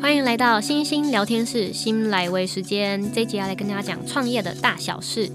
欢迎来到星星聊天室，新来微时间。这一集要来跟大家讲创业的大小事。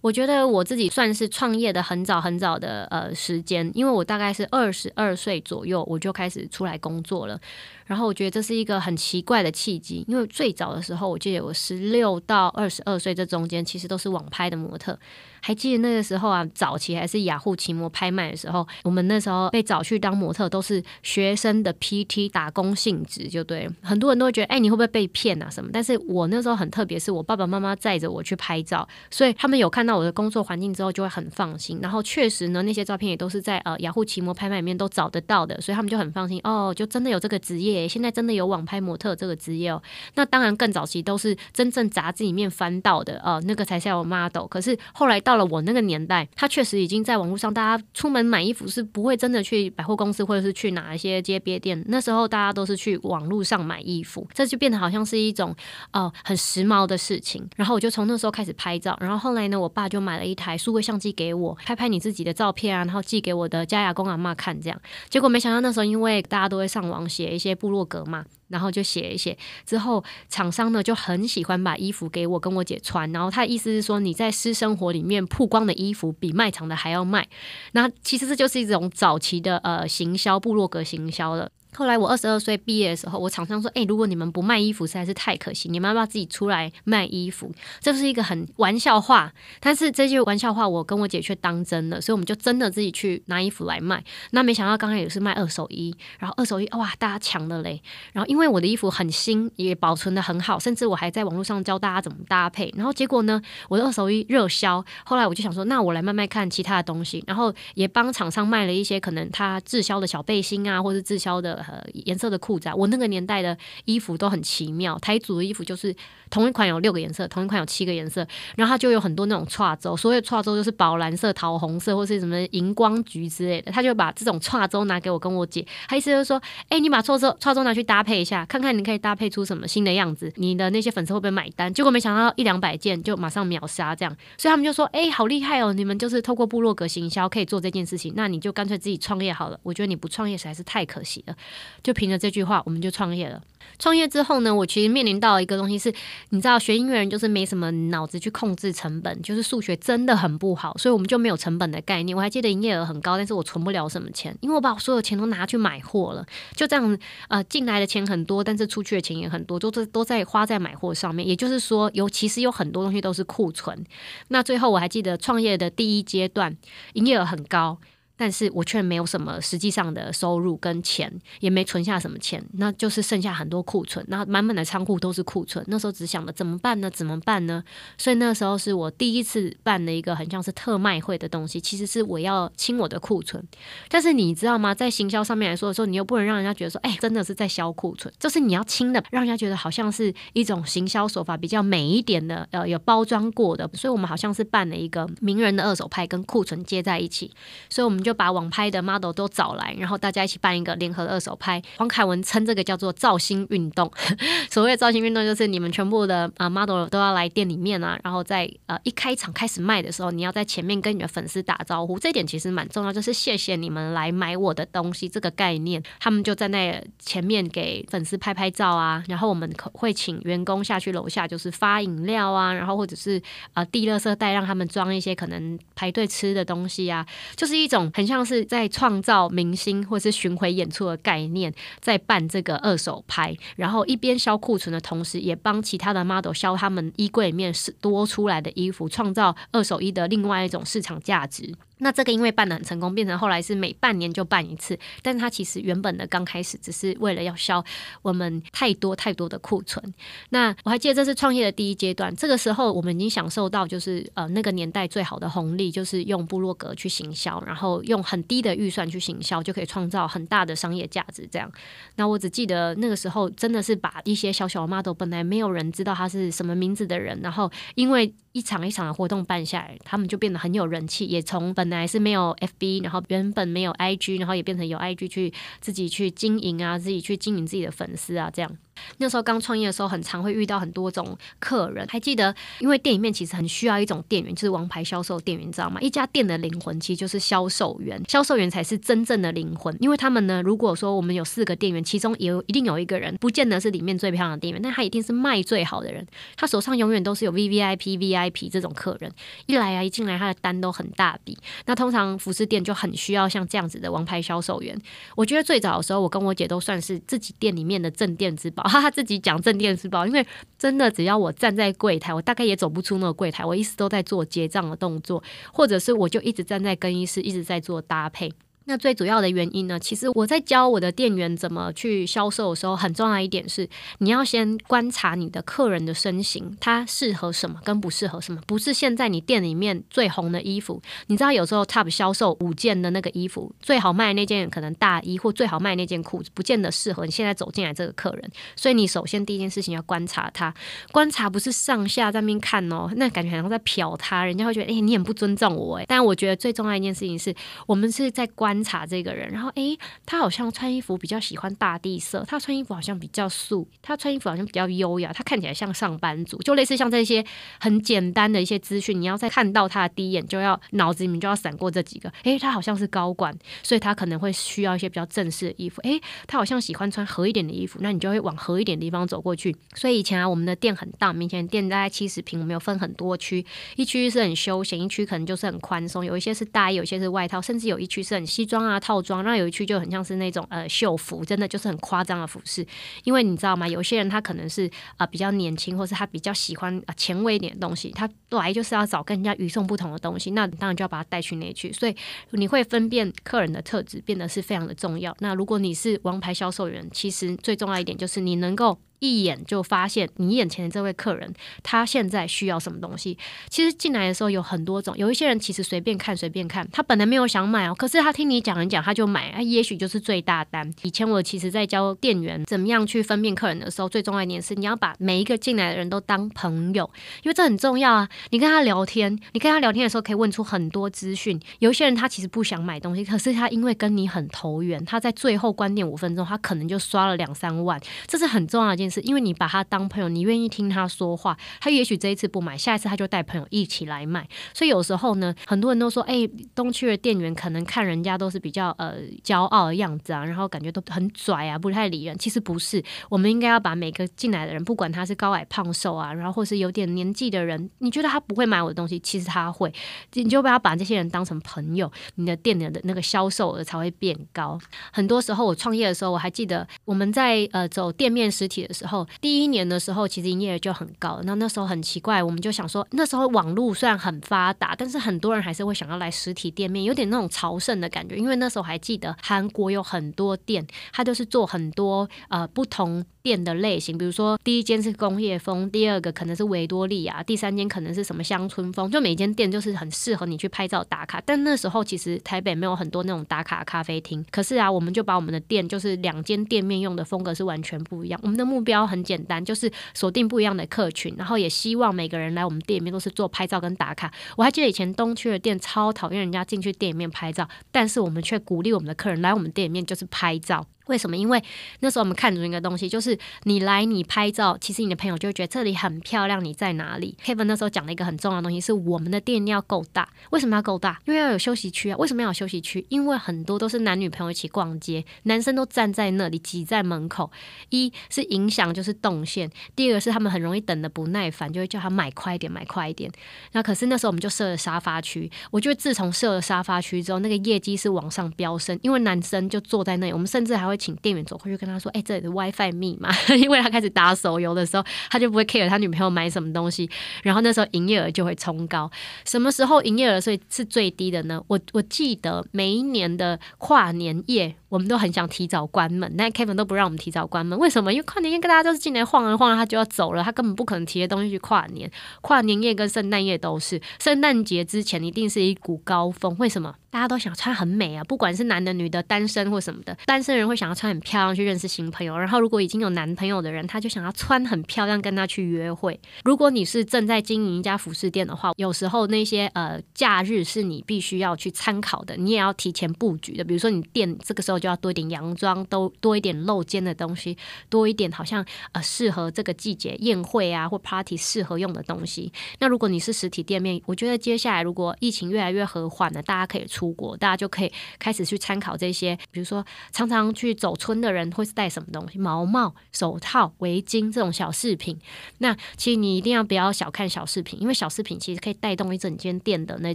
我觉得我自己算是创业的很早很早的呃时间，因为我大概是二十二岁左右我就开始出来工作了。然后我觉得这是一个很奇怪的契机，因为最早的时候，我记得我十六到二十二岁这中间，其实都是网拍的模特。还记得那个时候啊，早期还是雅虎奇摩拍卖的时候，我们那时候被找去当模特，都是学生的 PT 打工性质，就对。很多人都会觉得，哎，你会不会被骗啊什么？但是我那时候很特别，是我爸爸妈妈载着我去拍照，所以他们有看到我的工作环境之后，就会很放心。然后确实呢，那些照片也都是在呃雅虎奇摩拍卖里面都找得到的，所以他们就很放心。哦，就真的有这个职业，现在真的有网拍模特这个职业哦。那当然更早期都是真正杂志里面翻到的，哦，那个才叫 model。可是后来到了我那个年代，他确实已经在网络上，大家出门买衣服是不会真的去百货公司或者是去哪一些街边店。那时候大家都是去网络上买衣服，这就变得好像是一种哦、呃、很时髦的事情。然后我就从那时候开始拍照，然后后来呢，我爸就买了一台数位相机给我，拍拍你自己的照片啊，然后寄给我的家雅公阿嬷看，这样。结果没想到那时候，因为大家都会上网写一些部落格嘛。然后就写一写，之后厂商呢就很喜欢把衣服给我跟我姐穿，然后他的意思是说，你在私生活里面曝光的衣服比卖场的还要卖，那其实这就是一种早期的呃行销部落格行销了。后来我二十二岁毕业的时候，我厂商说：“哎、如果你们不卖衣服，实在是太可惜，你们要不要自己出来卖衣服？”这是一个很玩笑话，但是这些玩笑话我跟我姐却当真了，所以我们就真的自己去拿衣服来卖。那没想到刚开始是卖二手衣，然后二手衣哇，大家抢了嘞。然后因为我的衣服很新，也保存得很好，甚至我还在网络上教大家怎么搭配。然后结果呢，我的二手衣热销。后来我就想说，那我来卖卖看其他的东西，然后也帮厂商卖了一些可能他滞销的小背心啊，或是滞销的。呃，颜色的裤子啊，我那个年代的衣服都很奇妙。台组的衣服就是同一款有六个颜色，同一款有七个颜色，然后它就有很多那种串周，所谓串周就是宝蓝色、桃红色或是什么荧光橘之类的。他就把这种串周拿给我跟我姐，他意思就是说，哎、你把串周串周拿去搭配一下，看看你可以搭配出什么新的样子，你的那些粉丝会不会买单？结果没想到一两百件就马上秒杀这样，所以他们就说，哎、好厉害哦，你们就是透过部落格行销可以做这件事情，那你就干脆自己创业好了。我觉得你不创业实在是太可惜了，就。凭着这句话，我们就创业了。创业之后呢，我其实面临到一个东西是，你知道，学音乐人就是没什么脑子去控制成本，就是数学真的很不好，所以我们就没有成本的概念。我还记得营业额很高，但是我存不了什么钱，因为我把我所有钱都拿去买货了。就这样，呃，进来的钱很多，但是出去的钱也很多，都是都在花在买货上面。也就是说，有其实有很多东西都是库存。那最后我还记得创业的第一阶段，营业额很高。但是我却没有什么实际上的收入跟钱，也没存下什么钱，那就是剩下很多库存，那满满的仓库都是库存。那时候只想着怎么办呢？怎么办呢？所以那时候是我第一次办了一个很像是特卖会的东西，其实是我要清我的库存。但是你知道吗？在行销上面来说的时候，你又不能让人家觉得说，哎，真的是在销库存，就是你要清的，让人家觉得好像是一种行销手法比较美一点的，呃，有包装过的。所以我们好像是办了一个名人的二手拍，跟库存接在一起，所以我们就。就把网拍的 model 都找来，然后大家一起办一个联合二手拍。黄凯文称这个叫做造星运动。所谓的造星运动，就是你们全部的啊 model 都要来店里面啊，然后在呃一开场开始卖的时候，你要在前面跟你的粉丝打招呼。这点其实蛮重要，就是谢谢你们来买我的东西这个概念。他们就在那前面给粉丝拍拍照啊，然后我们可会请员工下去楼下，就是发饮料啊，然后或者是啊递垃圾袋，让他们装一些可能排队吃的东西啊，就是一种很。很像是在创造明星或是巡回演出的概念，在办这个二手拍，然后一边销库存的同时，也帮其他的 model 销他们衣柜里面是多出来的衣服，创造二手衣的另外一种市场价值。那这个因为办得很成功，变成后来是每半年就办一次。但是它其实原本的刚开始只是为了要销我们太多太多的库存。那我还记得这是创业的第一阶段，这个时候我们已经享受到就是呃那个年代最好的红利，就是用部落格去行销，然后用很低的预算去行销，就可以创造很大的商业价值。这样，那我只记得那个时候真的是把一些小小的 model 本来没有人知道他是什么名字的人，然后因为一场一场的活动办下来，他们就变得很有人气，也从本来是没有 FB，然后原本没有 IG，然后也变成有 IG 去自己去经营啊，自己去经营自己的粉丝啊，这样。那时候刚创业的时候，很常会遇到很多种客人。还记得，因为店里面其实很需要一种店员，就是王牌销售店员，你知道吗？一家店的灵魂其实就是销售员，销售员才是真正的灵魂。因为他们呢，如果说我们有四个店员，其中有一定有一个人，不见得是里面最漂亮的店员，但他一定是卖最好的人。他手上永远都是有 VVIP、VIP 这种客人，一来啊，一进来他的单都很大笔。那通常服饰店就很需要像这样子的王牌销售员。我觉得最早的时候，我跟我姐都算是自己店里面的镇店之宝，他他，自己讲正电视报，因为真的只要我站在柜台，我大概也走不出那个柜台，我一直都在做结账的动作，或者是我就一直站在更衣室，一直在做搭配。那最主要的原因呢，其实我在教我的店员怎么去销售的时候，很重要一点是，你要先观察你的客人的身形，他适合什么跟不适合什么。不是现在你店里面最红的衣服，你知道有时候 Top 销售五件的那个衣服，最好卖那件可能大衣或最好卖那件裤子，不见得适合你现在走进来这个客人。所以你首先第一件事情要观察他，观察不是上下在那边看哦，那感觉好像在瞟他，人家会觉得哎、你很不尊重我哎。但我觉得最重要一件事情是我们是在观。观察这个人，然后诶，他好像穿衣服比较喜欢大地色，他穿衣服好像比较素，他穿衣服好像比较优雅，他看起来像上班族，就类似像这些很简单的一些资讯，你要在看到他的第一眼就要脑子里面就要闪过这几个，诶，他好像是高管，所以他可能会需要一些比较正式的衣服，诶，他好像喜欢穿合一点的衣服，那你就会往合一点的地方走过去。所以以前啊，我们的店很大，以前店大概七十平，我们有分很多区，一区是很休闲，一区可能就是很宽松，有一些是大衣，有一些是外套，甚至有一区是很西。西装啊，套装，那有一区就很像是那种呃秀服，真的就是很夸张的服饰。因为你知道吗？有些人他可能是啊、比较年轻，或是他比较喜欢啊、前卫一点的东西，他来就是要找跟人家与众不同的东西。那你当然就要把他带去那区。所以你会分辨客人的特质，变得是非常的重要。那如果你是王牌销售员，其实最重要一点就是你能够。一眼就发现你眼前的这位客人，他现在需要什么东西。其实进来的时候有很多种，有一些人其实随便看随便看，他本来没有想买哦，可是他听你讲一讲他就买，他也许就是最大单。以前我其实在教店员怎么样去分辨客人的时候，最重要一点是你要把每一个进来的人都当朋友，因为这很重要啊。你跟他聊天，你跟他聊天的时候可以问出很多资讯。有一些人他其实不想买东西，可是他因为跟你很投缘，他在最后关店五分钟，他可能就刷了两三万，这是很重要的一件。是因为你把他当朋友，你愿意听他说话，他也许这一次不买，下一次他就带朋友一起来买。所以有时候呢，很多人都说，哎、东区的店员可能看人家都是比较呃骄傲的样子啊，然后感觉都很拽啊，不太理人。其实不是，我们应该要把每个进来的人，不管他是高矮胖瘦啊，然后或是有点年纪的人，你觉得他不会买我的东西，其实他会，你就不要把这些人当成朋友，你的店里的那个销售额才会变高。很多时候我创业的时候，我还记得我们在呃走店面实体的时候。然后第一年的时候，其实营业额就很高。那那时候很奇怪，我们就想说，那时候网络虽然很发达，但是很多人还是会想要来实体店面，有点那种朝圣的感觉。因为那时候还记得韩国有很多店，它就是做很多呃不同。店的类型，比如说第一间是工业风，第二个可能是维多利亚，第三间可能是什么乡村风，就每间店就是很适合你去拍照打卡。但那时候其实台北没有很多那种打卡咖啡厅，可是啊，我们就把我们的店就是两间店面用的风格是完全不一样。我们的目标很简单，就是锁定不一样的客群，然后也希望每个人来我们店里面都是做拍照跟打卡。我还记得以前东区的店超讨厌人家进去店里面拍照，但是我们却鼓励我们的客人来我们店里面就是拍照。为什么？因为那时候我们看中一个东西，就是你来你拍照，其实你的朋友就会觉得这里很漂亮。你在哪里？Kevin 那时候讲了一个很重要的东西，是我们的店要够大。为什么要够大？因为要有休息区啊。为什么要有休息区？因为很多都是男女朋友一起逛街，男生都站在那里挤在门口，一是影响就是动线，第二个是他们很容易等的不耐烦，就会叫他买快一点，买快一点。那可是那时候我们就设了沙发区，我觉得自从设了沙发区之后，那个业绩是往上飙升，因为男生就坐在那里，我们甚至还会。会请店员走过去跟他说：“哎、这里的 WiFi 密码。”因为他开始打手游的时候，他就不会 care 他女朋友买什么东西，然后那时候营业额就会冲高。什么时候营业额所以是最低的呢？我我记得每一年的跨年夜，我们都很想提早关门，但 Kevin 都不让我们提早关门。为什么？因为跨年夜跟大家都是进来晃啊晃，他就要走了，他根本不可能提着东西去跨年。跨年夜跟圣诞夜都是，圣诞节之前一定是一股高峰。为什么？大家都想穿很美啊，不管是男的、女的、单身或什么的，单身人会想要穿很漂亮去认识新朋友，然后如果已经有男朋友的人，他就想要穿很漂亮跟他去约会。如果你是正在经营一家服饰店的话，有时候那些呃假日是你必须要去参考的，你也要提前布局的。比如说你店这个时候就要多一点洋装，都多一点露肩的东西，多一点好像呃适合这个季节宴会啊或 party 适合用的东西。那如果你是实体店面，我觉得接下来如果疫情越来越和缓了，大家可以出。出国，大家就可以开始去参考这些，比如说常常去走村的人会是带什么东西？毛帽、手套、围巾这种小饰品。那其实你一定要不要小看小饰品，因为小饰品其实可以带动一整间店的那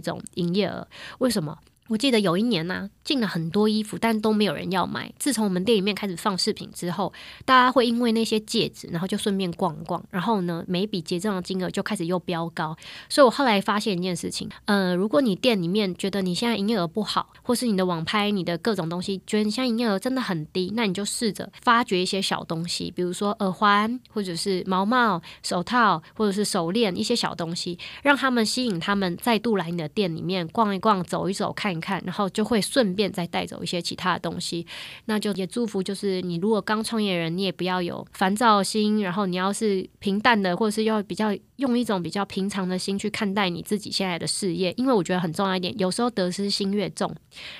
种营业额。为什么？我记得有一年呢、进了很多衣服，但都没有人要买。自从我们店里面开始放饰品之后，大家会因为那些戒指，然后就顺便逛逛，然后呢，每笔结账的金额就开始又飙高。所以我后来发现一件事情，呃，如果你店里面觉得你现在营业额不好，或是你的网拍、你的各种东西，觉得你现在营业额真的很低，那你就试着发掘一些小东西，比如说耳环，或者是毛毛、手套，或者是手链，一些小东西，让他们吸引他们再度来你的店里面逛一逛、走一走、看一。看，然后就会顺便再带走一些其他的东西，那就也祝福，就是你如果刚创业人，你也不要有烦躁心，然后你要是平淡的，或者是要比较用一种比较平常的心去看待你自己现在的事业，因为我觉得很重要一点，有时候得失心越重，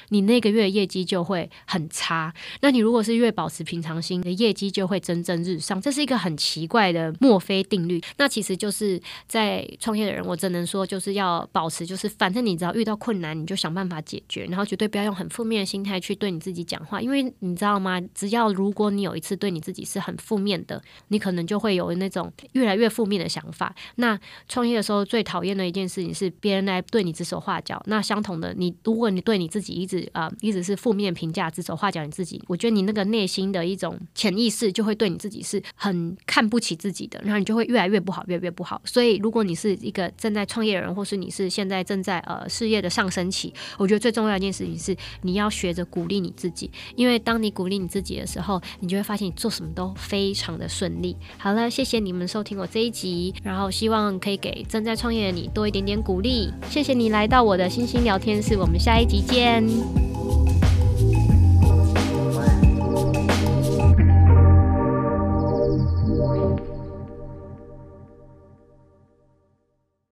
你那个月业绩就会很差。那你如果是越保持平常心，你的业绩就会蒸蒸日上，这是一个很奇怪的墨菲定律。那其实就是在创业的人，我只能说就是要保持，就是反正你只要遇到困难，你就想办法。解决，然后绝对不要用很负面的心态去对你自己讲话，因为你知道吗？只要如果你有一次对你自己是很负面的，你可能就会有那种越来越负面的想法。那创业的时候最讨厌的一件事情是别人来对你指手画脚。那相同的，你如果你对你自己一直啊、一直是负面评价、指手画脚，你自己，我觉得你那个内心的一种潜意识就会对你自己是很看不起自己的，然后你就会越来越不好，越来越不好。所以，如果你是一个正在创业的人，或是你是现在正在呃事业的上升期，我觉得。最重要一件事情是，你要学着鼓励你自己，因为当你鼓励你自己的时候，你就会发现你做什么都非常的顺利。好了，谢谢你们收听我这一集，然后希望可以给正在创业的你多一点点鼓励。谢谢你来到我的星星聊天室，我们下一集见。